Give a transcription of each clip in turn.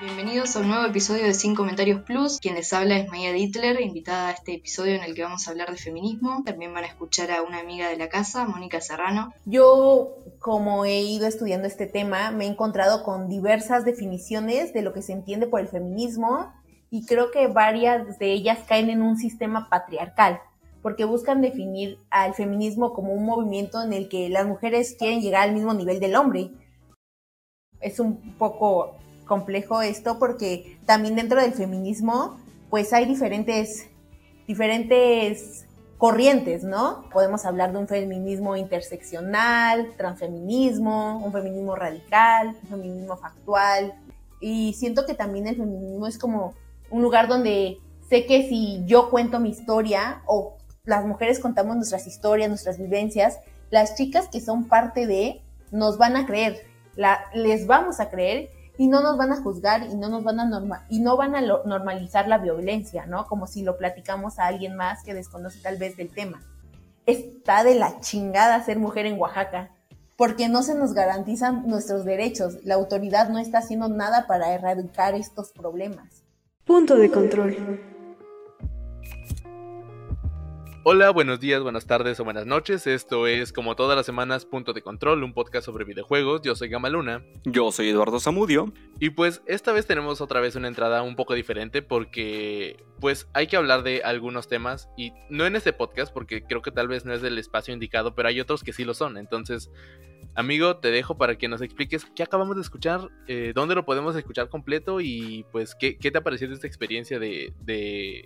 Bienvenidos a un nuevo episodio de Sin Comentarios Plus. Quien les habla es Maya Dittler, invitada a este episodio en el que vamos a hablar de feminismo. También van a escuchar a una amiga de la casa, Mónica Serrano. Yo, como he ido estudiando este tema, me he encontrado con diversas definiciones de lo que se entiende por el feminismo y creo que varias de ellas caen en un sistema patriarcal porque buscan definir al feminismo como un movimiento en el que las mujeres quieren llegar al mismo nivel del hombre. Es un poco complejo esto porque también dentro del feminismo pues hay diferentes, diferentes corrientes, ¿no? Podemos hablar de un feminismo interseccional, transfeminismo, un feminismo radical, un feminismo factual. Y siento que también el feminismo es como un lugar donde sé que si yo cuento mi historia o las mujeres contamos nuestras historias, nuestras vivencias, las chicas que son parte de nos van a creer, la, les vamos a creer y no nos van a juzgar y no nos van a norma y no van a normalizar la violencia, ¿no? Como si lo platicamos a alguien más que desconoce tal vez del tema. Está de la chingada ser mujer en Oaxaca, porque no se nos garantizan nuestros derechos. La autoridad no está haciendo nada para erradicar estos problemas. Punto de control. Hola, buenos días, buenas tardes o buenas noches. Esto es, como todas las semanas, Punto de Control, un podcast sobre videojuegos. Yo soy Gamaluna. Yo soy Eduardo Zamudio. Y pues esta vez tenemos otra vez una entrada un poco diferente porque pues hay que hablar de algunos temas y no en este podcast porque creo que tal vez no es el espacio indicado, pero hay otros que sí lo son. Entonces, amigo, te dejo para que nos expliques qué acabamos de escuchar, eh, dónde lo podemos escuchar completo y pues qué, qué te ha parecido esta experiencia de, de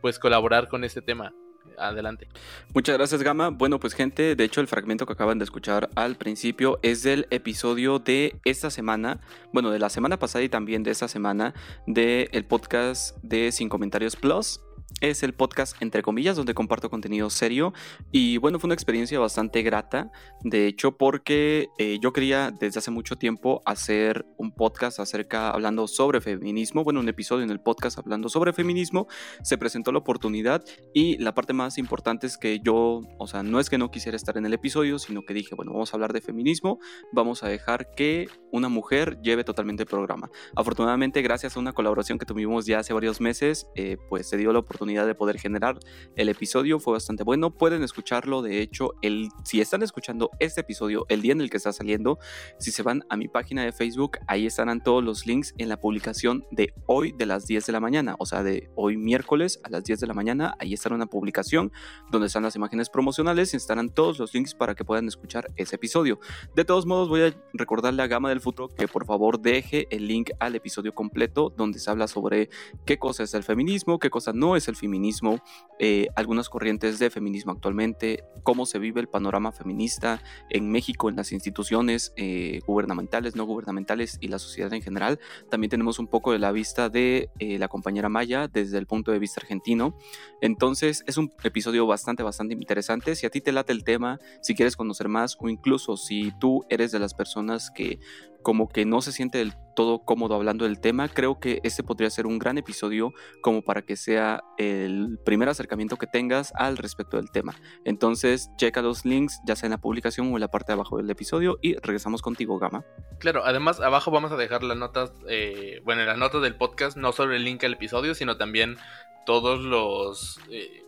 pues colaborar con este tema adelante. Muchas gracias, Gama. Bueno, pues gente, de hecho el fragmento que acaban de escuchar al principio es del episodio de esta semana, bueno, de la semana pasada y también de esta semana, del el podcast de Sin Comentarios Plus. Es el podcast entre comillas donde comparto contenido serio. Y bueno, fue una experiencia bastante grata, de hecho, porque eh, yo quería desde hace mucho tiempo hacer un podcast acerca, hablando sobre feminismo, bueno, un episodio en el podcast hablando sobre feminismo, se presentó la oportunidad y la parte más importante es que yo, o sea, no es que no quisiera estar en el episodio, sino que dije, bueno, vamos a hablar de feminismo, vamos a dejar que una mujer lleve totalmente el programa. Afortunadamente, gracias a una colaboración que tuvimos ya hace varios meses, eh, pues se dio la oportunidad de poder generar el episodio. Fue bastante bueno. Pueden escucharlo. De hecho, el, si están escuchando este episodio el día en el que está saliendo, si se van a mi página de Facebook, ahí estarán todos los links en la publicación de hoy de las 10 de la mañana. O sea, de hoy miércoles a las 10 de la mañana. Ahí estará una publicación donde están las imágenes promocionales y estarán todos los links para que puedan escuchar ese episodio. De todos modos, voy a recordarle a Gama del Futuro que por favor deje el link al episodio completo donde se habla sobre qué cosa es el feminismo, qué cosa no es el feminismo, eh, algunas corrientes de feminismo actualmente, cómo se vive el panorama feminista en México, en las instituciones eh, gubernamentales, no gubernamentales y la sociedad en general. También tenemos un poco de la vista de eh, la compañera Maya desde el punto de vista argentino. Entonces es un episodio bastante, bastante interesante. Si a ti te late el tema, si quieres conocer más o incluso si tú eres de las personas que como que no se siente del todo cómodo hablando del tema, creo que este podría ser un gran episodio como para que sea el primer acercamiento que tengas al respecto del tema. Entonces, checa los links, ya sea en la publicación o en la parte de abajo del episodio y regresamos contigo, Gama. Claro, además abajo vamos a dejar las notas, eh, bueno, en las notas del podcast, no solo el link al episodio, sino también todos los... Eh,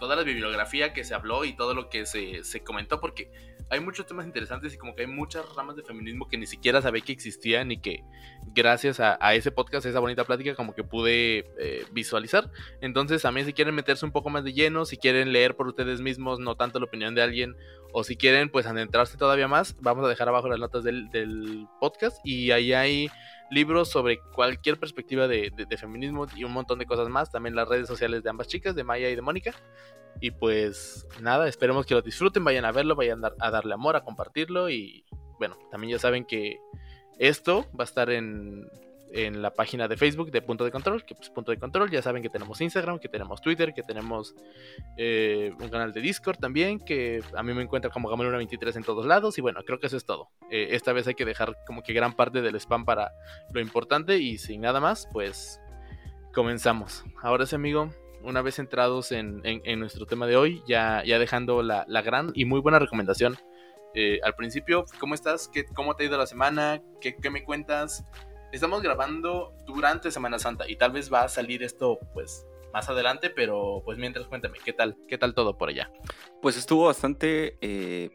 toda la bibliografía que se habló y todo lo que se, se comentó, porque hay muchos temas interesantes y como que hay muchas ramas de feminismo que ni siquiera sabía que existían y que gracias a, ese podcast, a esa bonita plática, como que pude eh, visualizar. Entonces también si quieren meterse un poco más de lleno, si quieren leer por ustedes mismos, no tanto la opinión de alguien, o si quieren pues adentrarse todavía más, vamos a dejar abajo las notas del, del podcast y ahí hay libros sobre cualquier perspectiva de, de, feminismo y un montón de cosas más. También las redes sociales de ambas chicas, de Maya y de Mónica. Y pues nada, esperemos que lo disfruten, vayan a verlo, vayan a, darle amor, a compartirlo. Y bueno, también ya saben que esto va a estar en, en la página de Facebook de Punto de Control, que pues Punto de Control, ya saben que tenemos Instagram, que tenemos Twitter, que tenemos eh, un canal de Discord también, que a mí me encuentra como Gameluna23 en todos lados, y bueno, creo que eso es todo. Eh, esta vez hay que dejar como que gran parte del spam para lo importante, y sin nada más, pues comenzamos. Ahora sí, amigo, una vez entrados en, nuestro tema de hoy, ya, ya dejando la, gran y muy buena recomendación. Eh, al principio, ¿cómo estás? ¿Qué, ¿Cómo te ha ido la semana? ¿Qué, qué me cuentas? estamos grabando durante Semana Santa y tal vez va a salir esto pues más adelante, pero pues mientras cuéntame, ¿qué tal? ¿Qué tal todo por allá? Pues estuvo bastante... Eh,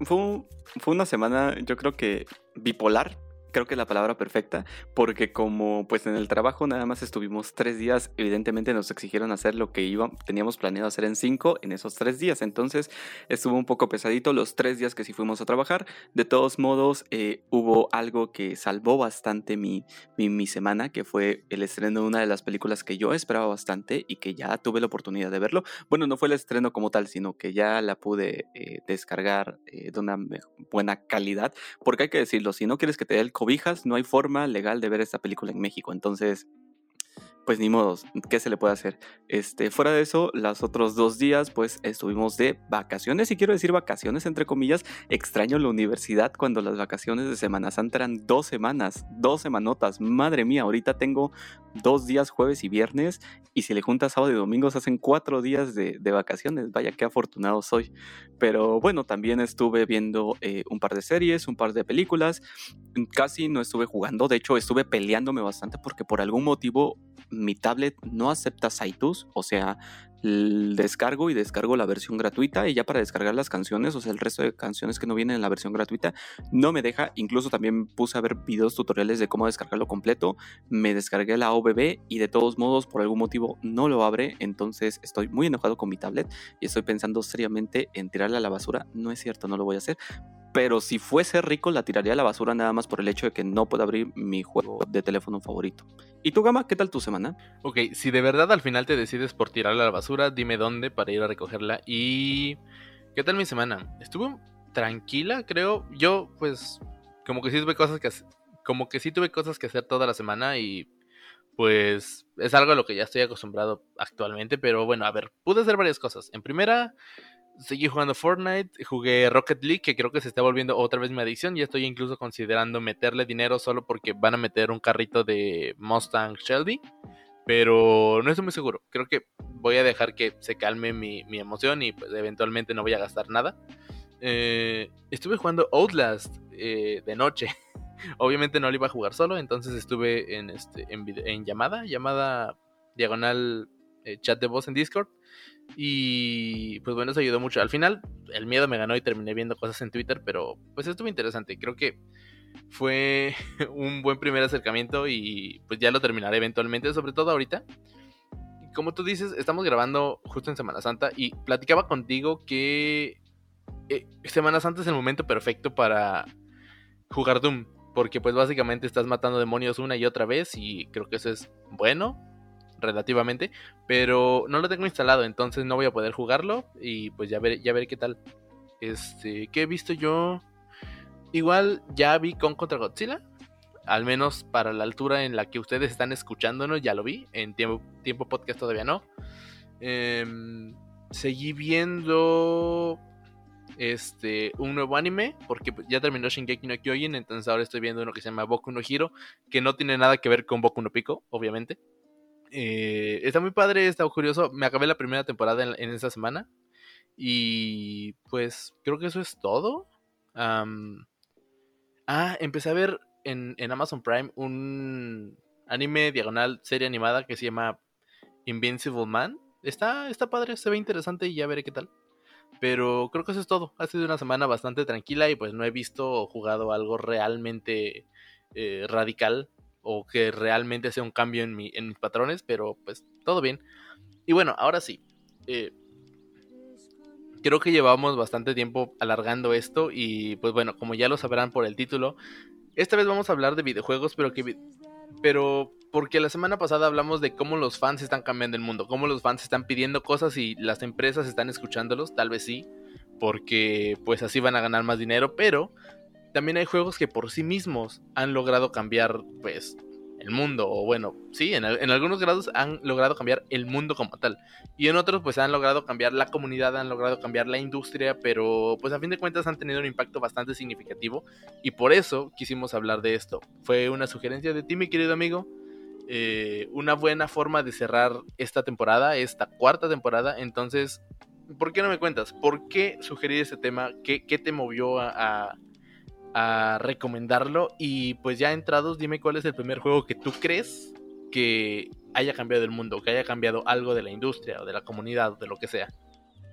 fue, fue una semana yo creo que bipolar, creo que es la palabra perfecta, porque como pues en el trabajo nada más estuvimos tres días, evidentemente nos exigieron hacer lo que iba, teníamos planeado hacer en cinco en esos tres días, entonces estuvo un poco pesadito los tres días que sí fuimos a trabajar, de todos modos eh, hubo algo que salvó bastante mi, mi, semana, que fue el estreno de una de las películas que yo esperaba bastante y que ya tuve la oportunidad de verlo, bueno, no fue el estreno como tal, sino que ya la pude eh, descargar eh, de una buena calidad, porque hay que decirlo, si no quieres que te dé el cobijas, no hay forma legal de ver esta película en México. Entonces, pues ni modos, ¿qué se le puede hacer? Este, fuera de eso, los otros dos días, pues estuvimos de vacaciones, y quiero decir vacaciones entre comillas, extraño la universidad cuando las vacaciones de Semana Santa eran dos semanas, dos semanotas, madre mía, ahorita tengo dos días, jueves y viernes, y si le juntas sábado y domingo, se hacen cuatro días de, vacaciones, vaya qué afortunado soy. Pero bueno, también estuve viendo eh, un par de series, un par de películas, casi no estuve jugando, de hecho estuve peleándome bastante porque por algún motivo mi tablet no acepta Saitus, o sea, descargo y descargo la versión gratuita y ya para descargar las canciones, o sea, el resto de canciones que no vienen en la versión gratuita, no me deja. Incluso también puse a ver videos tutoriales de cómo descargarlo completo. Me descargué la OBB y de todos modos, por algún motivo, no lo abre. Entonces estoy muy enojado con mi tablet y estoy pensando seriamente en tirarla a la basura. No es cierto, no lo voy a hacer pero si fuese rico la tiraría a la basura nada más por el hecho de que no puedo abrir mi juego de teléfono favorito. ¿Y tú, Gama, qué tal tu semana? Ok, si de verdad al final te decides por tirarla a la basura, dime dónde para ir a recogerla. Y... ¿Qué tal mi semana? Estuvo tranquila, creo. Yo, pues, como que sí tuve cosas que como que sí tuve cosas que hacer toda la semana y pues es algo a lo que ya estoy acostumbrado actualmente, pero bueno, a ver, pude hacer varias cosas. En primera, seguí jugando Fortnite, jugué Rocket League, que creo que se está volviendo otra vez mi adicción. Y estoy incluso considerando meterle dinero solo porque van a meter un carrito de Mustang Shelby. Pero no estoy muy seguro. Creo que voy a dejar que se calme mi, emoción y pues eventualmente no voy a gastar nada. Eh, estuve jugando Outlast eh, de noche. Obviamente no lo iba a jugar solo, entonces estuve en, este, en, llamada, llamada diagonal eh, chat de voz en Discord y pues bueno, eso ayudó mucho. Al final, el miedo me ganó y terminé viendo cosas en Twitter, pero pues estuvo interesante. Creo que fue un buen primer acercamiento y pues ya lo terminaré eventualmente, sobre todo ahorita. Como tú dices, estamos grabando justo en Semana Santa y platicaba contigo que eh, Semana Santa es el momento perfecto para jugar Doom, porque pues básicamente estás matando demonios una y otra vez y creo que eso es bueno, relativamente, pero no lo tengo instalado, entonces no voy a poder jugarlo y pues ya veré, ya veré qué tal. Este, ¿qué he visto yo? Igual ya vi con contra Godzilla, al menos para la altura en la que ustedes están escuchándonos, ya lo vi, en tiempo, podcast todavía no. Em, seguí viendo este un nuevo anime porque ya terminó Shingeki no Kyojin, entonces ahora estoy viendo uno que se llama Boku no Hiro, que no tiene nada que ver con Boku no Pico, obviamente. Eh, está muy padre, está curioso. Me acabé la primera temporada en, esta semana. Y pues creo que eso es todo. ah, empecé a ver en, Amazon Prime un anime diagonal serie animada que se llama Invincible Man. Está, está padre, se ve interesante y ya veré qué tal. Pero creo que eso es todo. Ha sido una semana bastante tranquila y pues no he visto o jugado algo realmente eh, radical o que realmente sea un cambio en, mi, en mis patrones, pero pues todo bien. Y bueno, ahora sí. Eh, creo que llevamos bastante tiempo alargando esto y pues bueno, como ya lo sabrán por el título, esta vez vamos a hablar de videojuegos, pero que... Pero porque la semana pasada hablamos de cómo los fans están cambiando el mundo, cómo los fans están pidiendo cosas y las empresas están escuchándolos, tal vez sí, porque pues así van a ganar más dinero, pero también hay juegos que por sí mismos han logrado cambiar, pues, el mundo. O bueno, sí, en, algunos grados han logrado cambiar el mundo como tal. Y en otros, pues, han logrado cambiar la comunidad, han logrado cambiar la industria, pero, pues, a fin de cuentas han tenido un impacto bastante significativo. Y por eso quisimos hablar de esto. Fue una sugerencia de ti, mi querido amigo. Eh, una buena forma de cerrar esta temporada, esta cuarta temporada. Entonces, ¿por qué no me cuentas? ¿Por qué sugerir este tema? ¿Qué, qué te movió a a recomendarlo. Y pues ya entrados, dime cuál es el primer juego que tú crees que haya cambiado el mundo, que haya cambiado algo de la industria o de la comunidad o de lo que sea.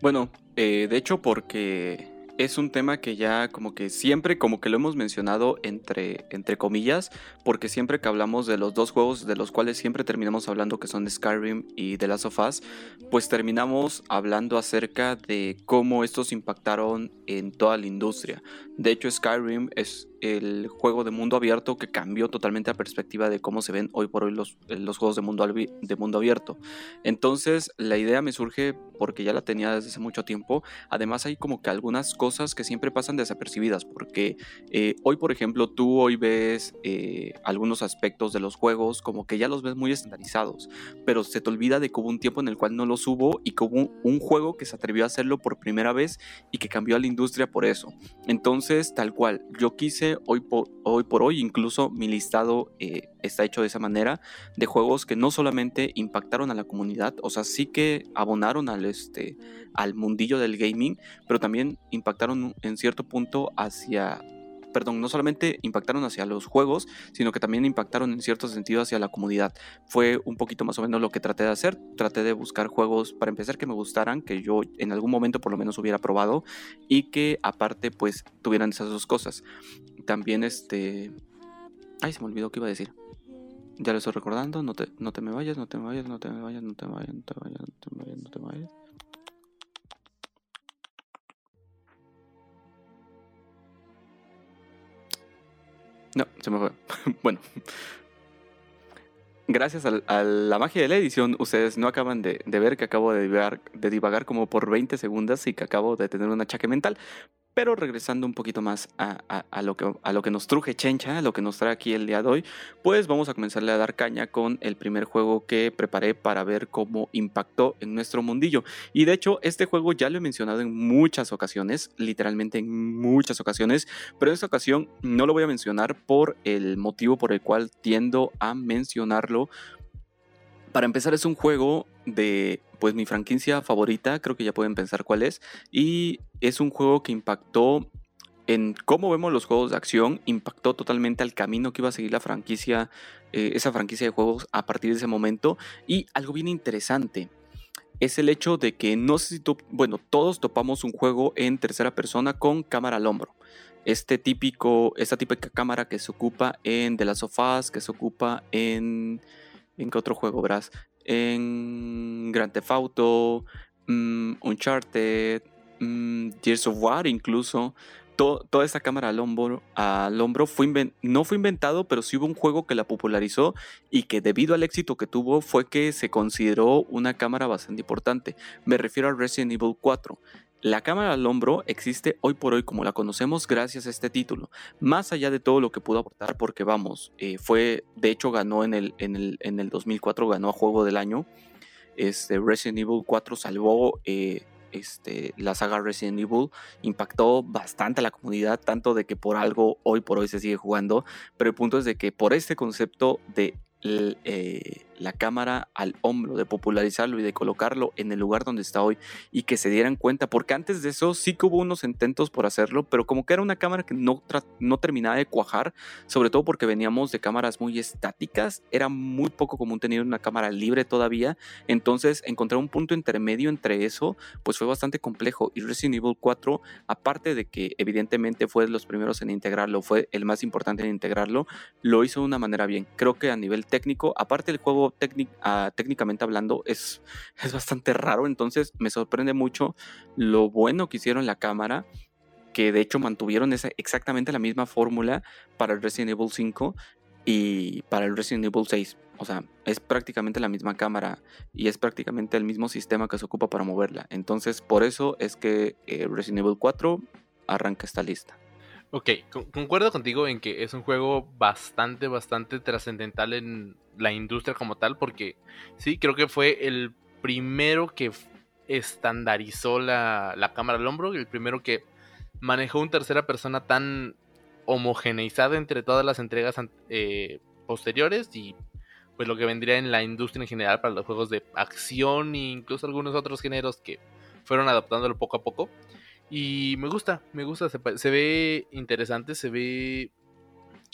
Bueno, eh, de hecho porque es un tema que ya como que siempre como que lo hemos mencionado entre, entre comillas, porque siempre que hablamos de los dos juegos de los cuales siempre terminamos hablando que son Skyrim y The Last of Us, pues terminamos hablando acerca de cómo estos impactaron en toda la industria. De hecho Skyrim es el juego de mundo abierto que cambió totalmente la perspectiva de cómo se ven hoy por hoy los, los juegos de mundo, de mundo abierto. Entonces la idea me surge porque ya la tenía desde hace mucho tiempo. Además hay como que algunas cosas que siempre pasan desapercibidas porque eh, hoy por ejemplo tú hoy ves eh, algunos aspectos de los juegos como que ya los ves muy estandarizados, pero se te olvida de que hubo un tiempo en el cual no los hubo y que hubo un juego que se atrevió a hacerlo por primera vez y que cambió a la industria por eso. Entonces tal cual, yo quise hoy por hoy, incluso mi listado eh, está hecho de esa manera, de juegos que no solamente impactaron a la comunidad, o sea, sí que abonaron al, este, al mundillo del gaming, pero también impactaron en cierto punto hacia perdón, no solamente impactaron hacia los juegos, sino que también impactaron en cierto sentido hacia la comunidad. Fue un poquito más o menos lo que traté de hacer. Traté de buscar juegos, para empezar, que me gustaran, que yo en algún momento por lo menos hubiera probado y que aparte pues tuvieran esas dos cosas. También este... Ay, se me olvidó qué iba a decir. Ya lo estoy recordando, no te, no te me vayas, no te me vayas, no te me vayas, no te vayas, no te vayas, no te vayas, no te vayas. No, se me fue. bueno. Gracias a, la magia de la edición, ustedes no acaban de, ver que acabo de divagar, de divagar como por 20 segundos y que acabo de tener un achaque mental. Pero regresando un poquito más a, lo que, lo que nos truje Chencha, a lo que nos trae aquí el día de hoy, pues vamos a comenzarle a dar caña con el primer juego que preparé para ver cómo impactó en nuestro mundillo. Y de hecho, este juego ya lo he mencionado en muchas ocasiones, literalmente en muchas ocasiones, pero en esta ocasión no lo voy a mencionar por el motivo por el cual tiendo a mencionarlo para empezar es un juego de pues mi franquicia favorita, creo que ya pueden pensar cuál es, y es un juego que impactó en cómo vemos los juegos de acción, impactó totalmente al camino que iba a seguir la franquicia, eh, esa franquicia de juegos a partir de ese momento, y algo bien interesante es el hecho de que no sé si tú, bueno, todos topamos un juego en tercera persona con cámara al hombro. Este típico, esta típica cámara que se ocupa en The Last of Us, que se ocupa en ¿En qué otro juego, verás? En Grand Theft Auto, mm, Uncharted, Gears of War incluso. toda esta cámara al hombro, al hombro no fue inventado, pero sí hubo un juego que la popularizó y que debido al éxito que tuvo fue que se consideró una cámara bastante importante. Me refiero a Resident Evil 4. La cámara al hombro existe hoy por hoy como la conocemos gracias a este título, más allá de todo lo que pudo aportar, porque vamos, eh, fue, de hecho ganó en el, en, el, en el 2004, ganó a Juego del Año, este, Resident Evil 4 salvó eh, este, la saga Resident Evil, impactó bastante a la comunidad, tanto de que por algo hoy por hoy se sigue jugando, pero el punto es de que por este concepto de eh, la cámara al hombro, de popularizarlo y de colocarlo en el lugar donde está hoy y que se dieran cuenta, porque antes de eso sí que hubo unos intentos por hacerlo, pero como que era una cámara que no, no terminaba de cuajar, sobre todo porque veníamos de cámaras muy estáticas, era muy poco común tener una cámara libre todavía, entonces encontrar un punto intermedio entre eso, pues fue bastante complejo y Resident Evil 4, aparte de que evidentemente fue de los primeros en integrarlo, fue el más importante en integrarlo, lo hizo de una manera bien, creo que a nivel técnico, aparte del juego Ah, técnicamente hablando es, es bastante raro, entonces me sorprende mucho lo bueno que hicieron la cámara, que de hecho mantuvieron esa, exactamente la misma fórmula para el Resident Evil 5 y para el Resident Evil 6. O sea, es prácticamente la misma cámara y es prácticamente el mismo sistema que se ocupa para moverla. Entonces, por eso es que eh, Resident Evil 4 arranca esta lista. Ok, concuerdo contigo en que es un juego bastante, bastante trascendental en la industria como tal, porque sí, creo que fue el primero que estandarizó la, cámara al hombro, el primero que manejó una tercera persona tan homogeneizada entre todas las entregas eh, posteriores y pues lo que vendría en la industria en general para los juegos de acción e incluso algunos otros géneros que fueron adaptándolo poco a poco. Y me gusta, me gusta, se ve interesante, se ve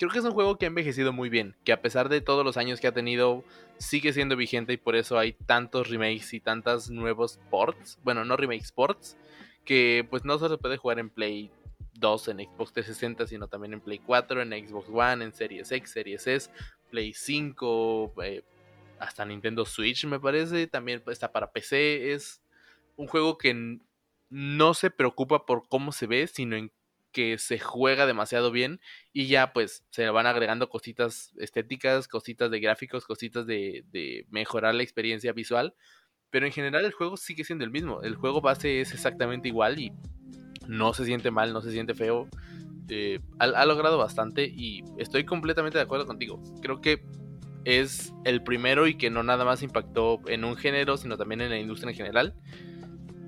creo que es un juego que ha envejecido muy bien, que a pesar de todos los años que ha tenido, sigue siendo vigente y por eso hay tantos remakes y tantos nuevos ports, bueno, no remakes, ports, que pues no solo se puede jugar en Play 2, en Xbox 360, sino también en Play 4, en Xbox One, en Series X, Series S, Play 5, eh, hasta Nintendo Switch me parece, también está para PC, es un juego que no se preocupa por cómo se ve, sino en que se juega demasiado bien y ya pues se van agregando cositas estéticas, cositas de gráficos, cositas de, mejorar la experiencia visual. Pero en general el juego sigue siendo el mismo. El juego base es exactamente igual y no se siente mal, no se siente feo. Eh, ha, ha, logrado bastante y estoy completamente de acuerdo contigo. Creo que es el primero y que no nada más impactó en un género, sino también en la industria en general.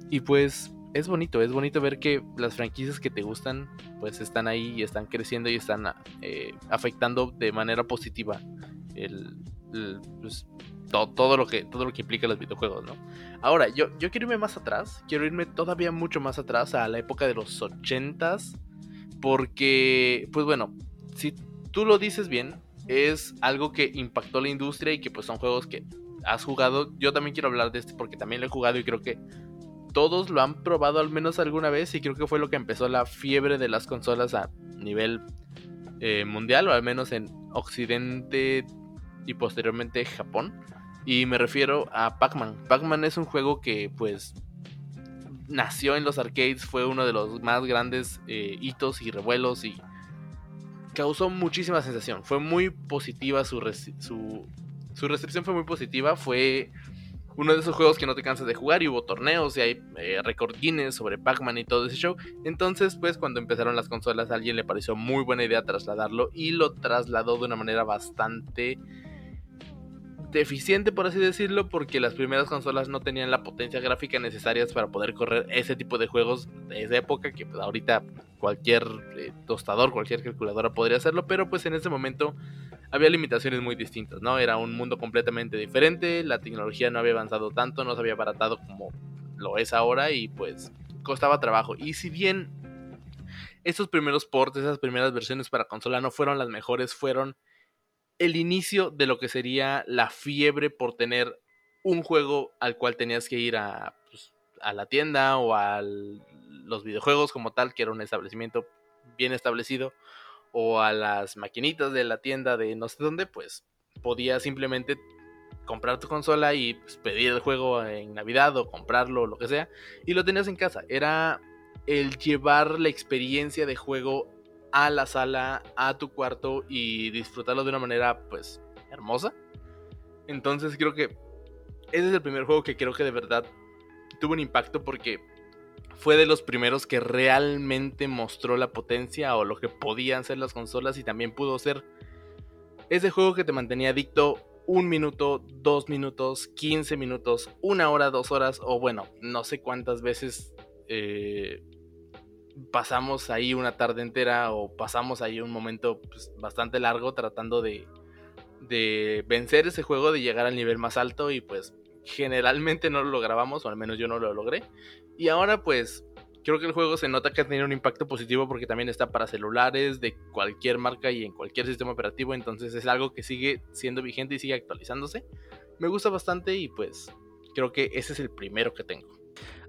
Y pues es bonito, es bonito ver que las franquicias que te gustan pues están ahí y están creciendo y están eh, afectando de manera positiva el, pues, todo, lo que, todo lo que implica los videojuegos, ¿no? Ahora, yo, yo quiero irme más atrás, quiero irme todavía mucho más atrás a la época de los ochentas, porque, pues bueno, si tú lo dices bien, es algo que impactó la industria y que pues son juegos que has jugado. Yo también quiero hablar de este porque también lo he jugado y creo que todos lo han probado al menos alguna vez y creo que fue lo que empezó la fiebre de las consolas a nivel eh, mundial o al menos en Occidente y posteriormente Japón. Y me refiero a Pac-Man. Pac-Man es un juego que pues nació en los arcades, fue uno de los más grandes eh, hitos y revuelos y causó muchísima sensación. Fue muy positiva su, su, su recepción fue muy positiva, fue uno de esos juegos que no te cansas de jugar y hubo torneos y hay eh, record Guinness sobre Pac-Man y todo ese show. Entonces, pues cuando empezaron las consolas a alguien le pareció muy buena idea trasladarlo y lo trasladó de una manera bastante deficiente, por así decirlo, porque las primeras consolas no tenían la potencia gráfica necesaria para poder correr ese tipo de juegos de esa época, que pues, ahorita cualquier eh, tostador, cualquier calculadora podría hacerlo, pero pues en ese momento había limitaciones muy distintas, ¿no? Era un mundo completamente diferente, la tecnología no había avanzado tanto, no se había abaratado como lo es ahora y pues costaba trabajo. Y si bien estos primeros ports, esas primeras versiones para consola no fueron las mejores, fueron el inicio de lo que sería la fiebre por tener un juego al cual tenías que ir a, pues, a la tienda o a los videojuegos como tal, que era un establecimiento bien establecido, o a las maquinitas de la tienda de no sé dónde, pues podías simplemente comprar tu consola y pues, pedir el juego en Navidad o comprarlo o lo que sea, y lo tenías en casa. Era el llevar la experiencia de juego a la sala, a tu cuarto y disfrutarlo de una manera pues hermosa. Entonces creo que ese es el primer juego que creo que de verdad tuvo un impacto porque fue de los primeros que realmente mostró la potencia o lo que podían ser las consolas y también pudo ser ese juego que te mantenía adicto un minuto, dos minutos, 15 minutos, una hora, dos horas o bueno, no sé cuántas veces eh, pasamos ahí una tarde entera o pasamos ahí un momento pues, bastante largo tratando de, de vencer ese juego, de llegar al nivel más alto y pues generalmente no lo logramos, o al menos yo no lo logré. Y ahora pues creo que el juego se nota que ha tenido un impacto positivo porque también está para celulares de cualquier marca y en cualquier sistema operativo, entonces es algo que sigue siendo vigente y sigue actualizándose. Me gusta bastante y pues creo que ese es el primero que tengo.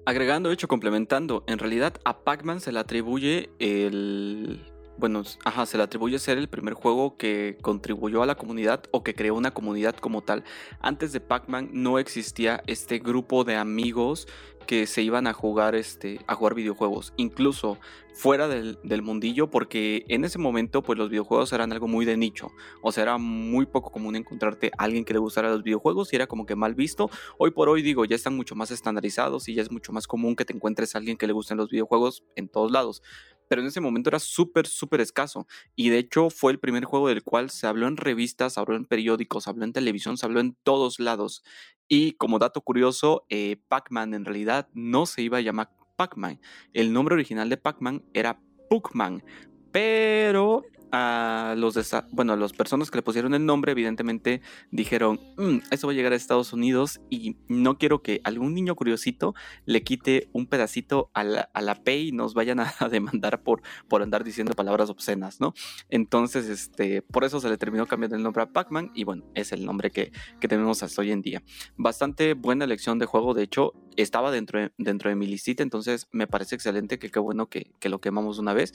Agregando, hecho, complementando, en realidad a Pac-Man se le atribuye el... Bueno, ajá, se le atribuye ser el primer juego que contribuyó a la comunidad o que creó una comunidad como tal. Antes de Pac-Man no existía este grupo de amigos que se iban a jugar, este, a jugar videojuegos, incluso fuera del, mundillo, porque en ese momento pues los videojuegos eran algo muy de nicho, o sea, era muy poco común encontrarte a alguien que le gustara los videojuegos y era como que mal visto. Hoy por hoy digo, ya están mucho más estandarizados y ya es mucho más común que te encuentres a alguien que le gusten los videojuegos en todos lados pero en ese momento era súper, súper escaso. Y de hecho fue el primer juego del cual se habló en revistas, se habló en periódicos, se habló en televisión, se habló en todos lados. Y como dato curioso, eh, Pac-Man en realidad no se iba a llamar Pac-Man. El nombre original de Pac-Man era Puckman. Pero a los bueno, a las personas que le pusieron el nombre, evidentemente dijeron, mm, esto va a llegar a Estados Unidos y no quiero que algún niño curiosito le quite un pedacito a la, a la P y nos vayan a, demandar por, por andar diciendo palabras obscenas, ¿no? Entonces, este, por eso se le terminó cambiando el nombre a Pac-Man y bueno, es el nombre que, que tenemos hasta hoy en día. Bastante buena elección de juego, de hecho, estaba dentro de, dentro de mi listita, entonces me parece excelente que qué bueno que, que lo quemamos una vez.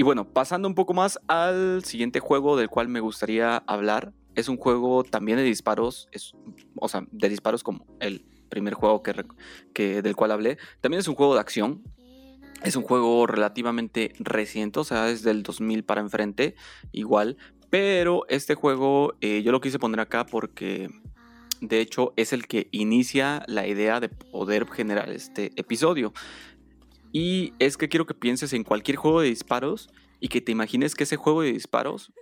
Y bueno, pasando un poco más al siguiente juego del cual me gustaría hablar. Es un juego también de disparos, es, o sea, de disparos como el primer juego que, que, del cual hablé. También es un juego de acción. Es un juego relativamente reciente, o sea, es del 2000 para enfrente, igual. Pero este juego eh, yo lo quise poner acá porque de hecho es el que inicia la idea de poder generar este episodio. Y es que quiero que pienses en cualquier juego de disparos y que te imagines que ese juego de disparos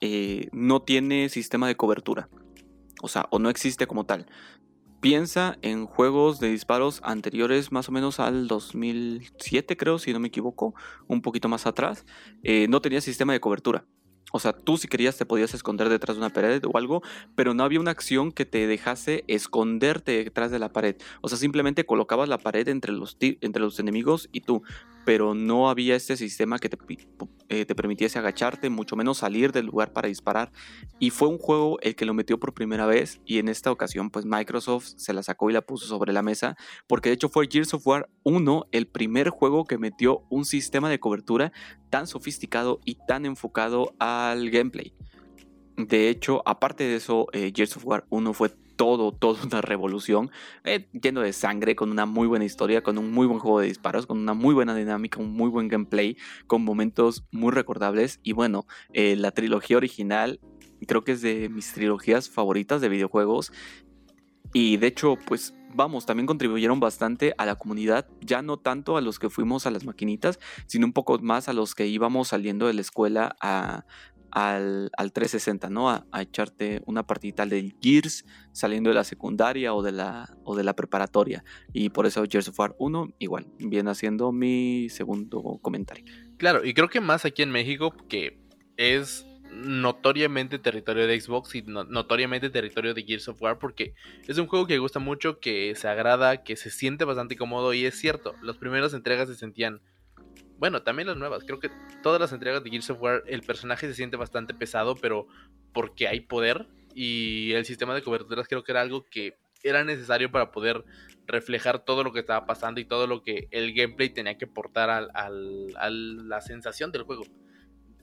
eh, no tiene sistema de cobertura. O sea, o no existe como tal. Piensa en juegos de disparos anteriores más o menos al 2007 creo, si no me equivoco, un poquito más atrás. Eh, no tenía sistema de cobertura. O sea, tú si querías te podías esconder detrás de una pared o algo, pero no había una acción que te dejase esconderte detrás de la pared. O sea, simplemente colocabas la pared entre los, entre los enemigos y tú pero no había este sistema que eh, te, permitiese agacharte, mucho menos salir del lugar para disparar. Y fue un juego el que lo metió por primera vez y en esta ocasión pues Microsoft se la sacó y la puso sobre la mesa, porque de hecho fue Gears of War 1 el primer juego que metió un sistema de cobertura tan sofisticado y tan enfocado al gameplay. De hecho, aparte de eso, eh, Gears of War 1 fue todo, toda una revolución, eh, lleno de sangre, con una muy buena historia, con un muy buen juego de disparos, con una muy buena dinámica, un muy buen gameplay, con momentos muy recordables. Y bueno, eh, la trilogía original creo que es de mis trilogías favoritas de videojuegos. Y de hecho, pues vamos, también contribuyeron bastante a la comunidad, ya no tanto a los que fuimos a las maquinitas, sino un poco más a los que íbamos saliendo de la escuela a, al, 360, ¿no? A, echarte una partidita del Gears saliendo de la secundaria o de la, o de la preparatoria. Y por eso Gears of War 1, igual, viene haciendo mi segundo comentario. Claro, y creo que más aquí en México, que es notoriamente territorio de Xbox y notoriamente territorio de Gears of War porque es un juego que gusta mucho, que se agrada, que se siente bastante cómodo y es cierto, las primeras entregas se sentían bueno, también las nuevas. Creo que todas las entregas de Gears of War, el personaje se siente bastante pesado, pero porque hay poder. Y el sistema de coberturas creo que era algo que era necesario para poder reflejar todo lo que estaba pasando y todo lo que el gameplay tenía que aportar al, a la sensación del juego.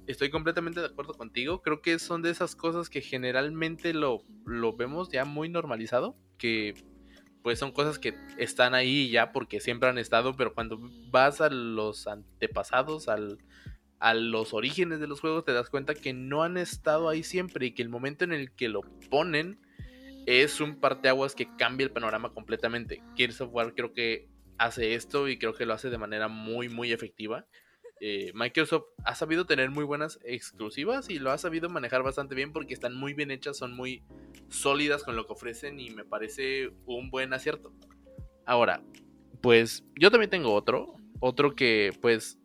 Estoy completamente de acuerdo contigo. Creo que son de esas cosas que generalmente lo, lo vemos ya muy normalizado. Que pues son cosas que están ahí ya porque siempre han estado, pero cuando vas a los antepasados, al, a los orígenes de los juegos, te das cuenta que no han estado ahí siempre y que el momento en el que lo ponen es un parteaguas que cambia el panorama completamente. Gears of War creo que hace esto y creo que lo hace de manera muy, muy efectiva. Eh, Microsoft ha sabido tener muy buenas exclusivas y lo ha sabido manejar bastante bien porque están muy bien hechas, son muy sólidas con lo que ofrecen y me parece un buen acierto. Ahora, pues yo también tengo otro, otro que pues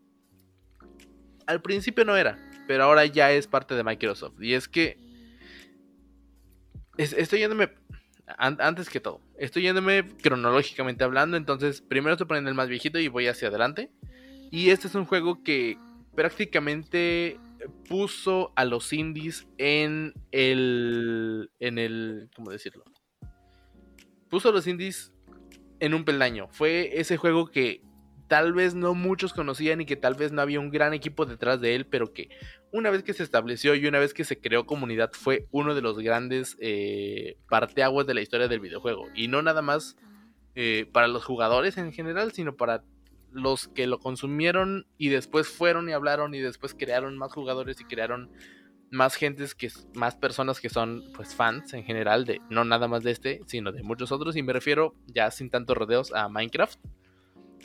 al principio no era, pero ahora ya es parte de Microsoft y es que estoy yéndome antes que todo, estoy yéndome cronológicamente hablando, entonces primero estoy poniendo el más viejito y voy hacia adelante. Y este es un juego que prácticamente puso a los indies en el. en el. ¿cómo decirlo? Puso a los indies en un peldaño. Fue ese juego que tal vez no muchos conocían y que tal vez no había un gran equipo detrás de él, pero que una vez que se estableció y una vez que se creó comunidad fue uno de los grandes eh, parteaguas de la historia del videojuego. Y no nada más eh, para los jugadores en general, sino para los que lo consumieron y después fueron y hablaron y después crearon más jugadores y crearon más gentes que más personas que son pues fans en general de no nada más de este sino de muchos otros. Y me refiero ya sin tantos rodeos a Minecraft.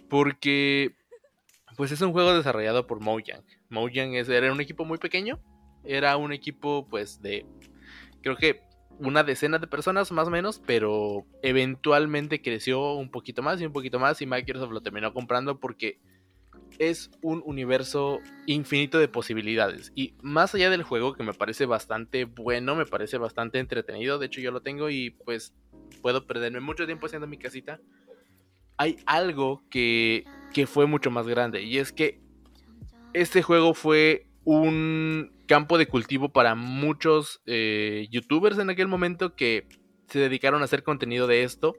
Porque pues es un juego desarrollado por Mojang. Mojang era un equipo muy pequeño. Era un equipo pues de creo que una decena de personas más o menos, pero eventualmente creció un poquito más y un poquito más y Microsoft lo terminó comprando porque es un universo infinito de posibilidades. Y más allá del juego, que me parece bastante bueno, me parece bastante entretenido. De hecho, yo lo tengo y pues puedo perderme mucho tiempo haciendo mi casita. Hay algo que, que fue mucho más grande. Y es que este juego fue un campo de cultivo para muchos eh, youtubers en aquel momento que se dedicaron a hacer contenido de esto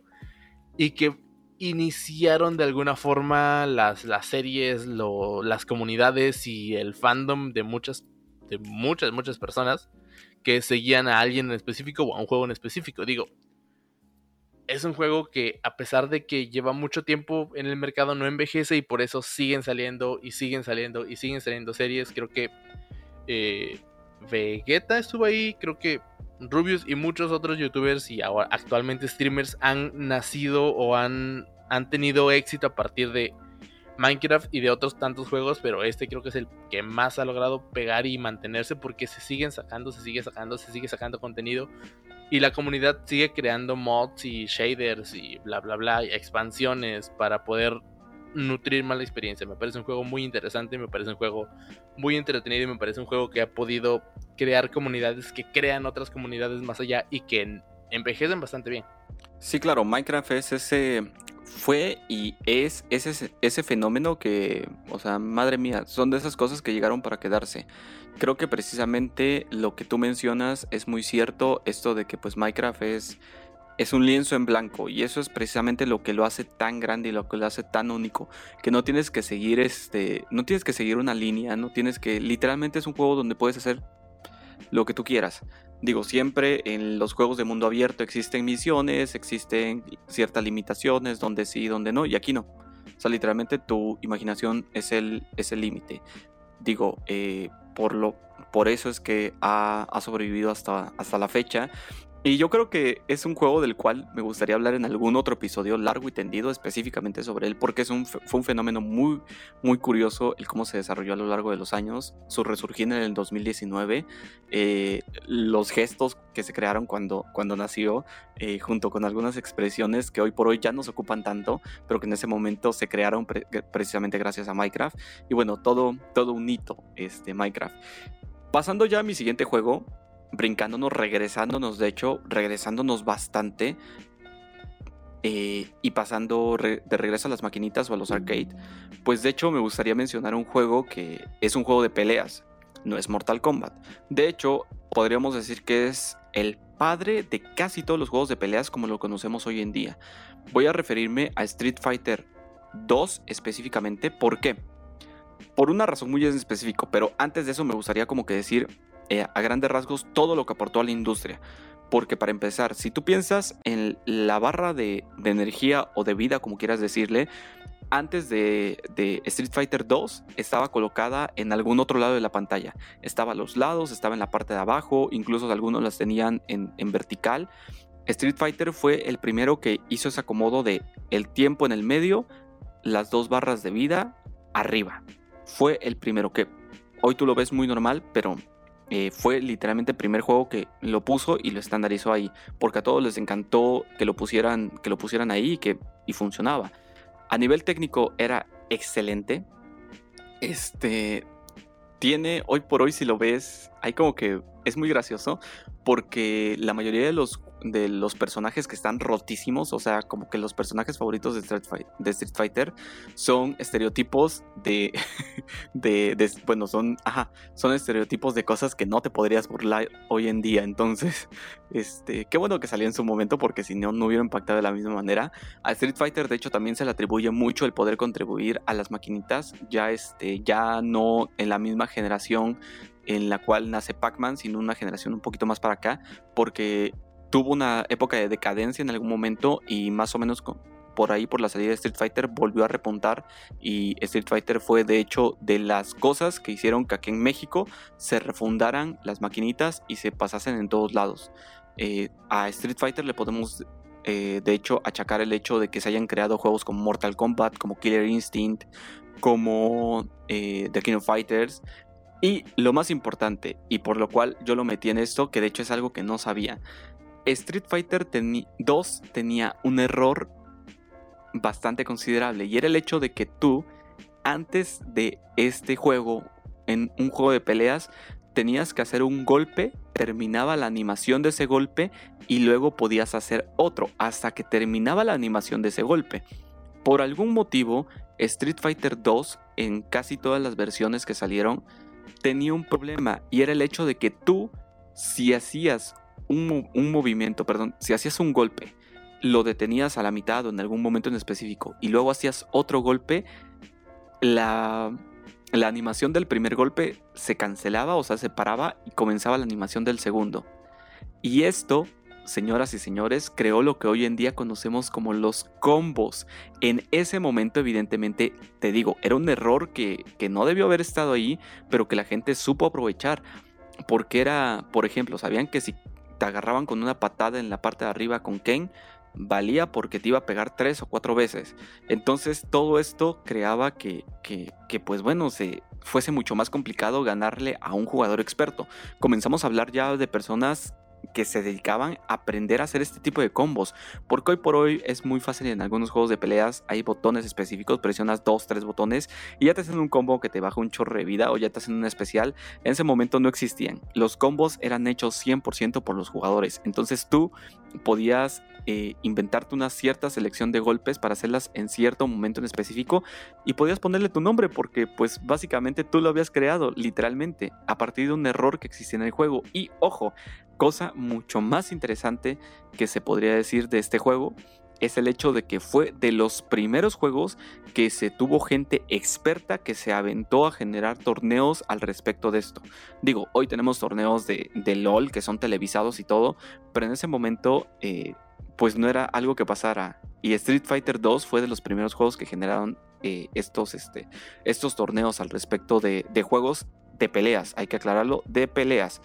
y que iniciaron de alguna forma las, las series, las comunidades y el fandom de muchas, de muchas, muchas personas que seguían a alguien en específico o a un juego en específico. Digo, es un juego que a pesar de que lleva mucho tiempo en el mercado no envejece y por eso siguen saliendo y siguen saliendo y siguen saliendo series. Creo que eh, Vegeta estuvo ahí, creo que Rubius y muchos otros youtubers y ahora actualmente streamers han nacido o han, han tenido éxito a partir de Minecraft y de otros tantos juegos, pero este creo que es el que más ha logrado pegar y mantenerse porque se siguen sacando, se sigue sacando, se sigue sacando contenido y la comunidad sigue creando mods y shaders y bla bla bla, expansiones para poder nutrir más la experiencia. Me parece un juego muy interesante, me parece un juego muy entretenido y me parece un juego que ha podido crear comunidades que crean otras comunidades más allá y que envejecen bastante bien. Sí, claro, Minecraft es ese fue y es ese, ese fenómeno que, o sea, madre mía, son de esas cosas que llegaron para quedarse. Creo que precisamente lo que tú mencionas es muy cierto, esto de que pues Minecraft es es un lienzo en blanco y eso es precisamente lo que lo hace tan grande y lo que lo hace tan único, que no tienes que seguir este, no tienes que seguir una línea, no tienes que literalmente es un juego donde puedes hacer lo que tú quieras. Digo, siempre en los juegos de mundo abierto existen misiones, existen ciertas limitaciones, donde sí, donde no, y aquí no. O sea, literalmente tu imaginación es el es límite. Digo, eh, por lo por eso es que ha, ha, sobrevivido hasta, hasta la fecha y yo creo que es un juego del cual me gustaría hablar en algún otro episodio largo y tendido específicamente sobre él, porque es un, fue un fenómeno muy, muy curioso el cómo se desarrolló a lo largo de los años, su resurgir en el 2019, eh, los gestos que se crearon cuando, cuando nació, eh, junto con algunas expresiones que hoy por hoy ya no se ocupan tanto, pero que en ese momento se crearon precisamente gracias a Minecraft. Y bueno, todo, todo un hito, este, Minecraft. Pasando ya a mi siguiente juego, brincándonos, regresándonos, de hecho, regresándonos bastante. Eh, y pasando de regreso a las maquinitas o a los arcade, pues de hecho me gustaría mencionar un juego que es un juego de peleas, no es Mortal Kombat. De hecho, podríamos decir que es el padre de casi todos los juegos de peleas como lo conocemos hoy en día. Voy a referirme a Street Fighter 2 específicamente, ¿por qué? Por una razón muy específica, pero antes de eso me gustaría como que decir eh, a grandes rasgos todo lo que aportó a la industria. Porque para empezar, si tú piensas en la barra de, energía o de vida, como quieras decirle, antes de, Street Fighter 2 estaba colocada en algún otro lado de la pantalla. Estaba a los lados, estaba en la parte de abajo, incluso algunos las tenían en, en vertical. Street Fighter fue el primero que hizo ese acomodo de el tiempo en el medio, las dos barras de vida arriba. Fue el primero que hoy tú lo ves muy normal, pero eh, fue literalmente el primer juego que lo puso y lo estandarizó ahí, porque a todos les encantó que lo pusieran, que lo pusieran ahí y que y funcionaba. A nivel técnico era excelente. Este tiene hoy por hoy si lo ves, hay como que es muy gracioso porque la mayoría de los de los personajes que están rotísimos, o sea, como que los personajes favoritos de Street, Fighter, son estereotipos de, de, bueno, son, ajá, son estereotipos de cosas que no te podrías burlar hoy en día. Entonces, este, qué bueno que salió en su momento porque si no, no hubiera impactado de la misma manera. A Street Fighter, de hecho, también se le atribuye mucho el poder contribuir a las maquinitas, ya, este, ya no en la misma generación en la cual nace Pac-Man, sino una generación un poquito más para acá, porque tuvo una época de decadencia en algún momento y más o menos por ahí, por la salida de Street Fighter, volvió a repuntar y Street Fighter fue de hecho de las cosas que hicieron que aquí en México se refundaran las maquinitas y se pasasen en todos lados. Eh, a Street Fighter le podemos eh, de hecho achacar el hecho de que se hayan creado juegos como Mortal Kombat, como Killer Instinct, como eh, The King of Fighters. Y lo más importante, y por lo cual yo lo metí en esto, que de hecho es algo que no sabía, Street Fighter 2 tenía un error bastante considerable y era el hecho de que tú antes de este juego, en un juego de peleas, tenías que hacer un golpe, terminaba la animación de ese golpe y luego podías hacer otro hasta que terminaba la animación de ese golpe. Por algún motivo, Street Fighter 2 en casi todas las versiones que salieron tenía un problema y era el hecho de que tú, si hacías un, un movimiento, perdón, si hacías un golpe, lo detenías a la mitad o en algún momento en específico y luego hacías otro golpe, la, la animación del primer golpe se cancelaba, o sea, se paraba y comenzaba la animación del segundo. Y esto, señoras y señores, creó lo que hoy en día conocemos como los combos. En ese momento, evidentemente, te digo, era un error que, que no debió haber estado ahí, pero que la gente supo aprovechar. Porque era, por ejemplo, sabían que si te agarraban con una patada en la parte de arriba con Ken, valía porque te iba a pegar tres o cuatro veces. Entonces todo esto creaba que, que, que, pues bueno, se fuese mucho más complicado ganarle a un jugador experto. Comenzamos a hablar ya de personas que se dedicaban a aprender a hacer este tipo de combos. Porque hoy por hoy es muy fácil en algunos juegos de peleas. Hay botones específicos, presionas dos, tres botones y ya te hacen un combo que te baja un chorro de vida o ya te hacen un especial. En ese momento no existían. Los combos eran hechos 100% por los jugadores. Entonces tú podías eh, inventarte una cierta selección de golpes para hacerlas en cierto momento en específico y podías ponerle tu nombre porque pues básicamente tú lo habías creado literalmente a partir de un error que existía en el juego y ojo cosa mucho más interesante que se podría decir de este juego es el hecho de que fue de los primeros juegos que se tuvo gente experta que se aventó a generar torneos al respecto de esto. Digo, hoy tenemos torneos de, de LOL que son televisados y todo, pero en ese momento eh, pues no era algo que pasara. Y Street Fighter 2 fue de los primeros juegos que generaron eh, estos, este, estos torneos al respecto de, de juegos de peleas, hay que aclararlo, de peleas.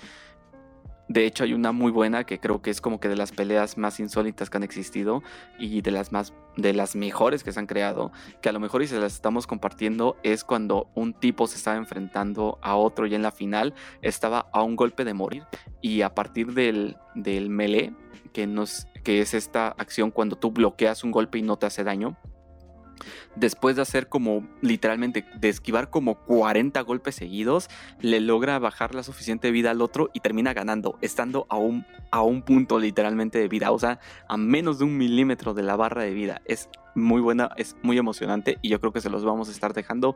De hecho, hay una muy buena que creo que es como que de las peleas más insólitas que han existido y de las más de las mejores que se han creado, que a lo mejor y se las estamos compartiendo es cuando un tipo se estaba enfrentando a otro y en la final estaba a un golpe de morir y a partir del, del melee, que, nos, que es esta acción cuando tú bloqueas un golpe y no te hace daño, después de hacer como literalmente de esquivar como 40 golpes seguidos, le logra bajar la suficiente vida al otro y termina ganando, estando a un, a un punto literalmente de vida, o sea, a menos de un milímetro de la barra de vida. Es muy buena, es muy emocionante y yo creo que se los vamos a estar dejando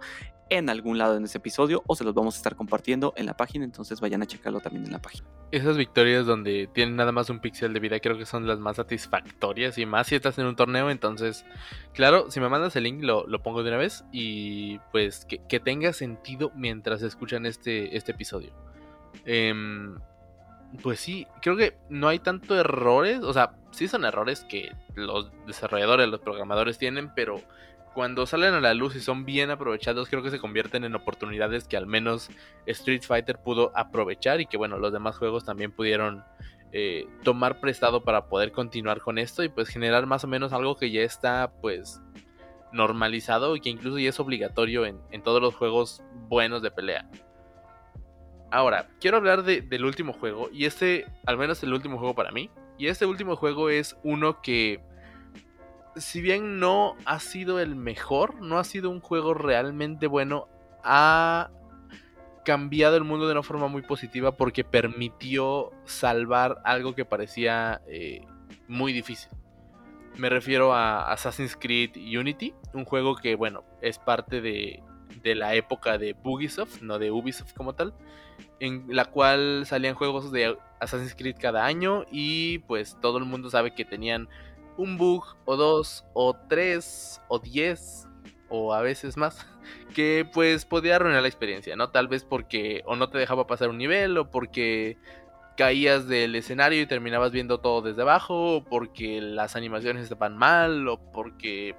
en algún lado en ese episodio o se los vamos a estar compartiendo en la página, entonces vayan a checarlo también en la página. Esas victorias donde tienen nada más un píxel de vida creo que son las más satisfactorias y más si estás en un torneo, entonces, claro, si me mandas el link lo, lo pongo de una vez y pues que, tenga sentido mientras escuchan este, este episodio. Eh, pues sí, creo que no hay tanto errores, o sea, sí son errores que los desarrolladores, los programadores tienen, pero cuando salen a la luz y son bien aprovechados, creo que se convierten en oportunidades que al menos Street Fighter pudo aprovechar y que bueno, los demás juegos también pudieron eh, tomar prestado para poder continuar con esto y pues generar más o menos algo que ya está pues normalizado y que incluso ya es obligatorio en, todos los juegos buenos de pelea. Ahora, quiero hablar de, del último juego. Y este, al menos el último juego para mí. Y este último juego es uno que, si bien no ha sido el mejor, no ha sido un juego realmente bueno, ha cambiado el mundo de una forma muy positiva porque permitió salvar algo que parecía eh, muy difícil. Me refiero a Assassin's Creed Unity, un juego que, bueno, es parte de, de la época de Bugisoft, no de Ubisoft como tal, en la cual salían juegos de Assassin's Creed cada año y pues todo el mundo sabe que tenían un bug o dos o tres o diez o a veces más que pues podía arruinar la experiencia, ¿no? Tal vez porque o no te dejaba pasar un nivel o porque caías del escenario y terminabas viendo todo desde abajo o porque las animaciones estaban mal o porque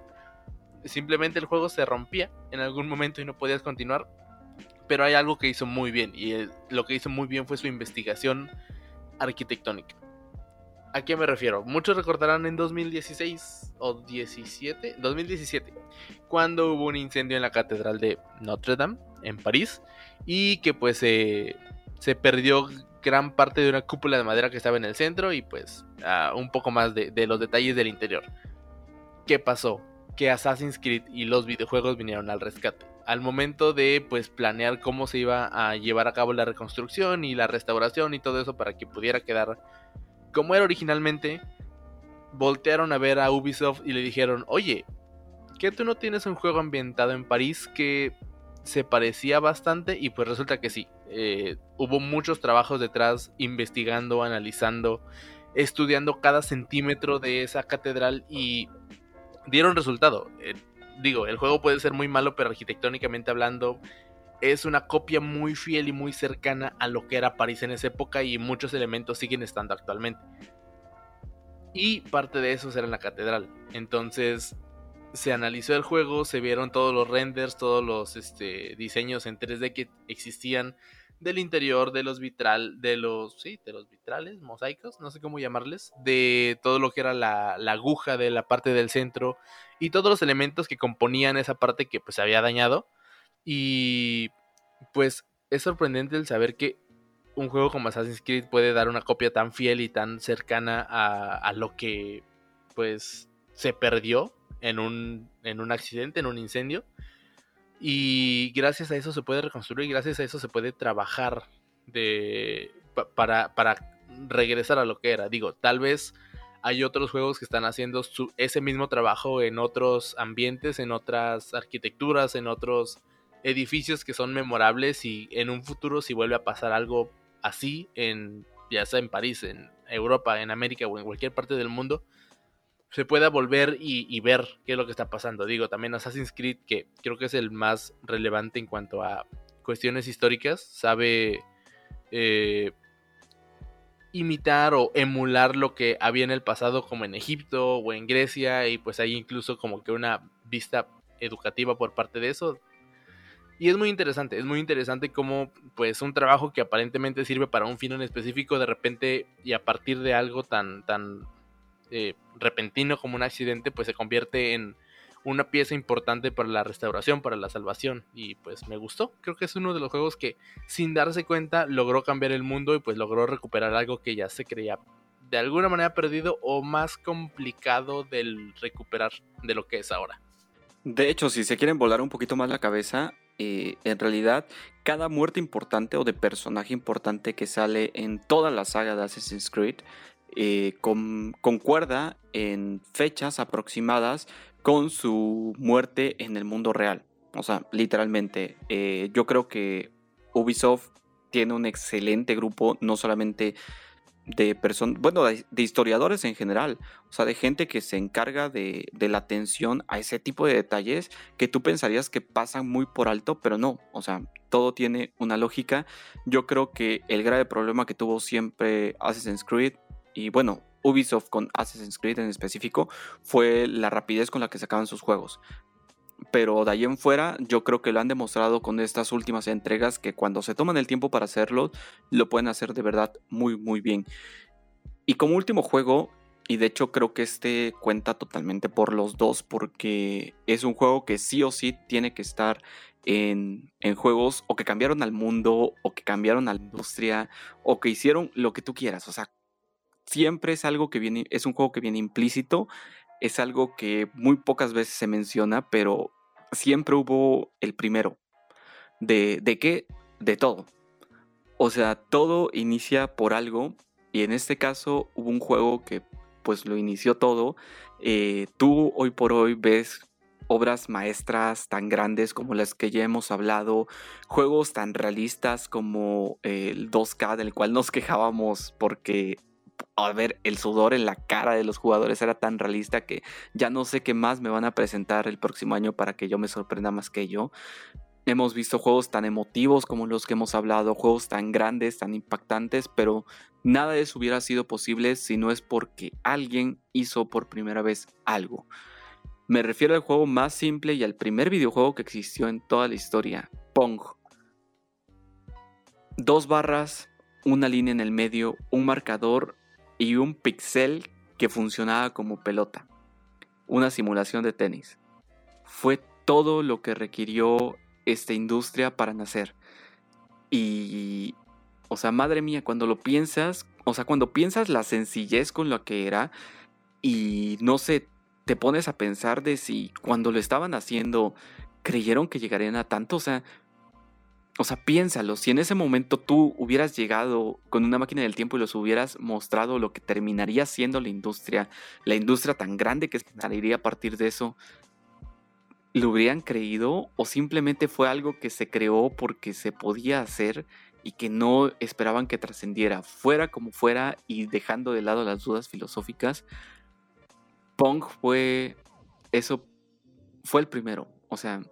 simplemente el juego se rompía en algún momento y no podías continuar. Pero hay algo que hizo muy bien y lo que hizo muy bien fue su investigación arquitectónica. ¿A qué me refiero? Muchos recordarán en 2016 o 17, 2017, cuando hubo un incendio en la catedral de Notre Dame en París y que pues se perdió gran parte de una cúpula de madera que estaba en el centro y pues un poco más de los detalles del interior. ¿Qué pasó? Que Assassin's Creed y los videojuegos vinieron al rescate. al momento de pues planear cómo se iba a llevar a cabo la reconstrucción y la restauración y todo eso para que pudiera quedar como era originalmente, voltearon a ver a Ubisoft y le dijeron, oye, ¿qué tú no tienes un juego ambientado en París que se parecía bastante? Y pues resulta que sí. Eh, hubo muchos trabajos detrás investigando, analizando, estudiando cada centímetro de esa catedral y dieron resultado. Eh, digo, el juego puede ser muy malo, pero arquitectónicamente hablando, es una copia muy fiel y muy cercana a lo que era París en esa época y muchos elementos siguen estando actualmente. Y parte de eso era en la catedral. Entonces se analizó el juego, se vieron todos los renders, todos los este, diseños en 3D que existían del interior, de los vitral, de los, sí, de los vitrales, mosaicos, no sé cómo llamarles, de todo lo que era la, la, aguja de la parte del centro y todos los elementos que componían esa parte que pues se había dañado y pues es sorprendente el saber que un juego como Assassin's Creed puede dar una copia tan fiel y tan cercana a, a lo que pues se perdió en un, en un accidente, en un incendio. Y gracias a eso se puede reconstruir, gracias a eso se puede trabajar de, para, para regresar a lo que era. Digo, tal vez hay otros juegos que están haciendo ese mismo trabajo en otros ambientes, en otras arquitecturas, en otros edificios que son memorables y en un futuro si vuelve a pasar algo así en ya sea en París, en Europa, en América o en cualquier parte del mundo, se pueda volver y, ver qué es lo que está pasando. Digo, también Assassin's Creed, que creo que es el más relevante en cuanto a cuestiones históricas, sabe eh, imitar o emular lo que había en el pasado como en Egipto o en Grecia y pues hay incluso como que una vista educativa por parte de eso y es muy interesante, es muy interesante cómo pues un trabajo que aparentemente sirve para un fin en específico de repente y a partir de algo tan, tan eh, repentino como un accidente pues se convierte en una pieza importante para la restauración, para la salvación y pues me gustó, creo que es uno de los juegos que sin darse cuenta logró cambiar el mundo y pues logró recuperar algo que ya se creía de alguna manera perdido o más complicado del recuperar de lo que es ahora. De hecho, si se quieren volar un poquito más la cabeza, eh, en realidad cada muerte importante o de personaje importante que sale en toda la saga de Assassin's Creed eh, concuerda en fechas aproximadas con su muerte en el mundo real. O sea, literalmente, eh, yo creo que Ubisoft tiene un excelente grupo, no solamente de personas, bueno, de, historiadores en general, o sea, de gente que se encarga de, de, la atención a ese tipo de detalles que tú pensarías que pasan muy por alto, pero no, o sea, todo tiene una lógica. Yo creo que el grave problema que tuvo siempre Assassin's Creed y bueno, Ubisoft con Assassin's Creed en específico fue la rapidez con la que sacaban sus juegos pero de ahí en fuera yo creo que lo han demostrado con estas últimas entregas que cuando se toman el tiempo para hacerlo, lo pueden hacer de verdad muy muy bien. Y como último juego, y de hecho creo que este cuenta totalmente por los dos porque es un juego que sí o sí tiene que estar en, en, juegos o que cambiaron al mundo o que cambiaron a la industria o que hicieron lo que tú quieras. O sea, siempre es algo que viene, es un juego que viene implícito es algo que muy pocas veces se menciona, pero siempre hubo el primero. ¿De, de qué? De todo. O sea, todo inicia por algo y en este caso hubo un juego que pues lo inició todo. Eh, tú hoy por hoy ves obras maestras tan grandes como las que ya hemos hablado, juegos tan realistas como el 2K del cual nos quejábamos porque a ver, el sudor en la cara de los jugadores era tan realista que ya no sé qué más me van a presentar el próximo año para que yo me sorprenda más que yo. Hemos visto juegos tan emotivos como los que hemos hablado, juegos tan grandes, tan impactantes, pero nada de eso hubiera sido posible si no es porque alguien hizo por primera vez algo. Me refiero al juego más simple y al primer videojuego que existió en toda la historia, Pong. Dos barras, una línea en el medio, un marcador y un pixel que funcionaba como pelota. Una simulación de tenis. Fue todo lo que requirió esta industria para nacer. Y, o sea, madre mía, cuando lo piensas, o sea, cuando piensas la sencillez con lo que era y no sé, te pones a pensar de si cuando lo estaban haciendo creyeron que llegarían a tanto, o sea, o sea, piénsalo, si en ese momento tú hubieras llegado con una máquina del tiempo y los hubieras mostrado lo que terminaría siendo la industria, la industria tan grande que saliría a partir de eso, ¿lo hubieran creído o simplemente fue algo que se creó porque se podía hacer y que no esperaban que trascendiera, fuera como fuera y dejando de lado las dudas filosóficas? Pong fue eso, fue el primero, o sea,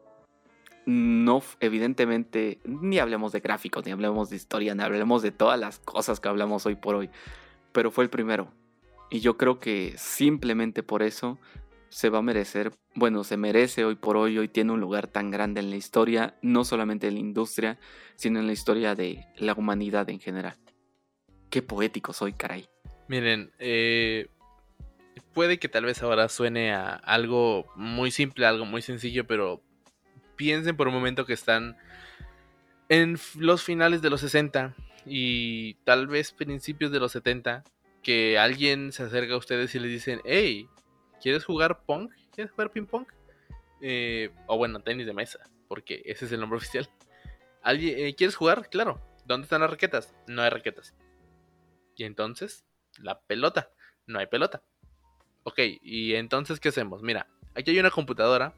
no, evidentemente, ni hablemos de gráficos, ni hablemos de historia, ni hablemos de todas las cosas que hablamos hoy por hoy, pero fue el primero. Y yo creo que simplemente por eso se va a merecer, bueno, se merece hoy por hoy, hoy tiene un lugar tan grande en la historia, no solamente en la industria, sino en la historia de la humanidad en general. Qué poético soy, caray. Miren, eh, puede que tal vez ahora suene a algo muy simple, algo muy sencillo, pero piensen por un momento que están en los finales de los 60 y tal vez principios de los 70, que alguien se acerca a ustedes y les dicen, hey, ¿quieres jugar Pong? ¿Quieres jugar ping pong? Eh, o bueno, tenis de mesa, porque ese es el nombre oficial. ¿Alguien, eh, ¿Quieres jugar? Claro. ¿Dónde están las raquetas? No hay raquetas. Y entonces, la pelota. No hay pelota. Ok, y entonces, ¿qué hacemos? Mira, aquí hay una computadora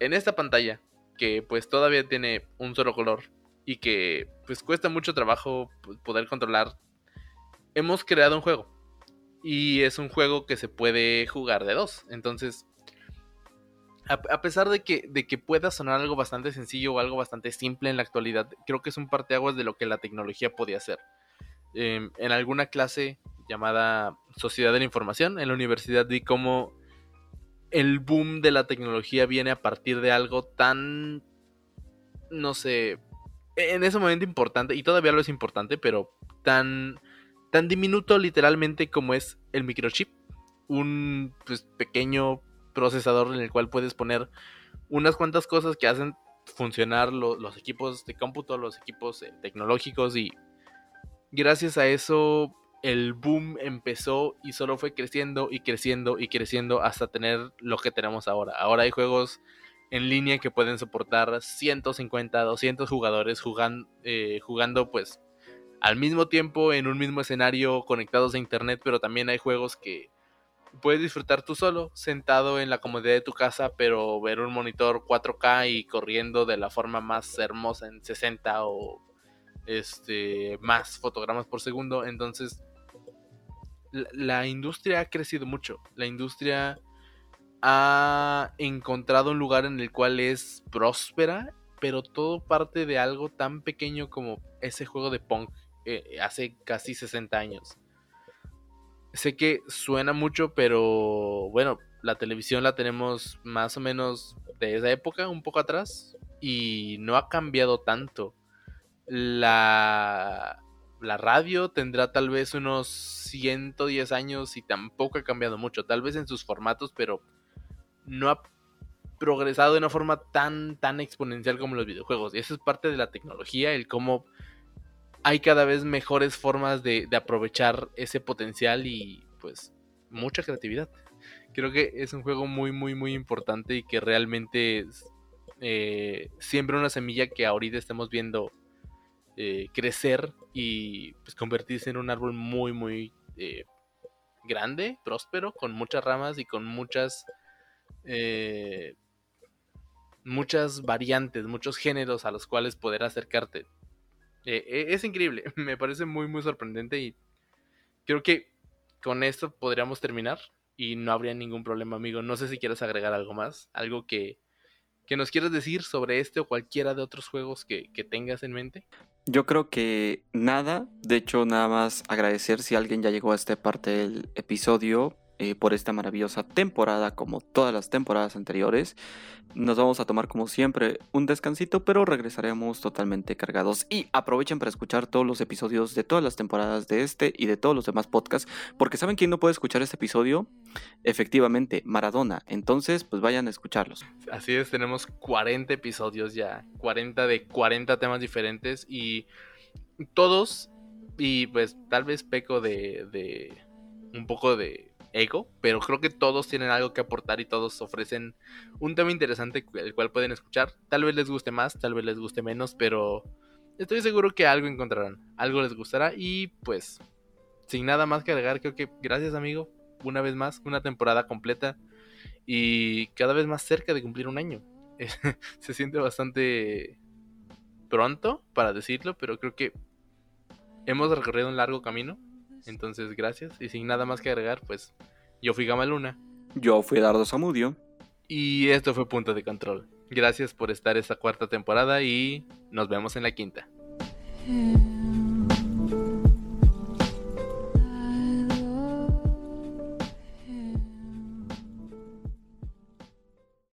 en esta pantalla, que pues todavía tiene un solo color y que pues cuesta mucho trabajo poder controlar, hemos creado un juego. Y es un juego que se puede jugar de dos. Entonces, a, pesar de que, de que pueda sonar algo bastante sencillo o algo bastante simple en la actualidad, creo que es un parteaguas de lo que la tecnología podía hacer. Em, en alguna clase llamada Sociedad de la Información en la universidad vi cómo el boom de la tecnología viene a partir de algo tan, no sé, en ese momento importante, y todavía lo es importante, pero tan, tan diminuto literalmente como es el microchip. Un pues, pequeño procesador en el cual puedes poner unas cuantas cosas que hacen funcionar los equipos de cómputo, los equipos eh, tecnológicos y gracias a eso el boom empezó y solo fue creciendo y creciendo y creciendo hasta tener lo que tenemos ahora. Ahora hay juegos en línea que pueden soportar 150, 200 jugadores jugando, eh, jugando pues al mismo tiempo en un mismo escenario conectados a internet, pero también hay juegos que puedes disfrutar tú solo, sentado en la comodidad de tu casa, pero ver un monitor 4K y corriendo de la forma más hermosa en 60 o este más fotogramas por segundo, entonces la, industria ha crecido mucho. La industria ha encontrado un lugar en el cual es próspera, pero todo parte de algo tan pequeño como ese juego de punk eh, hace casi 60 años. Sé que suena mucho, pero bueno, la televisión la tenemos más o menos de esa época, un poco atrás, y no ha cambiado tanto. La, la radio tendrá tal vez unos 110 años y tampoco ha cambiado mucho, tal vez en sus formatos, pero no ha progresado de una forma tan, tan exponencial como los videojuegos. Y eso es parte de la tecnología, el cómo hay cada vez mejores formas de, aprovechar ese potencial y pues mucha creatividad. Creo que es un juego muy, muy, muy importante y que realmente eh, siembra una semilla que ahorita estamos viendo eh, crecer y pues convertirse en un árbol muy, muy eh, grande, próspero, con muchas ramas y con muchas, eh, muchas variantes, muchos géneros a los cuales poder acercarte. es increíble, me parece muy, muy sorprendente y creo que con esto podríamos terminar y no habría ningún problema, amigo. No sé si quieres agregar algo más, algo que, que nos quieras decir sobre este o cualquiera de otros juegos que, que tengas en mente. Yo creo que nada, de hecho nada más agradecer si alguien ya llegó a esta parte del episodio eh, por esta maravillosa temporada como todas las temporadas anteriores. Nos vamos a tomar como siempre un descansito, pero regresaremos totalmente cargados. Y aprovechen para escuchar todos los episodios de todas las temporadas de este y de todos los demás podcasts, porque ¿saben quién no puede escuchar este episodio? Efectivamente, Maradona. Entonces, pues vayan a escucharlos. Así es, tenemos 40 episodios ya, 40 de 40 temas diferentes y todos, y pues tal vez peco de, de un poco de ego, pero creo que todos tienen algo que aportar y todos ofrecen un tema interesante el cual pueden escuchar. Tal vez les guste más, tal vez les guste menos, pero estoy seguro que algo encontrarán, algo les gustará y pues sin nada más que agregar, creo que gracias amigo, una vez más, una temporada completa y cada vez más cerca de cumplir un año. Se siente bastante pronto para decirlo, pero creo que hemos recorrido un largo camino. Entonces, gracias. Y sin nada más que agregar, pues yo fui Gama Luna. Yo fui Dardo Zamudio. Y esto fue Punto de Control. Gracias por estar esta cuarta temporada y nos vemos en la quinta. Mm.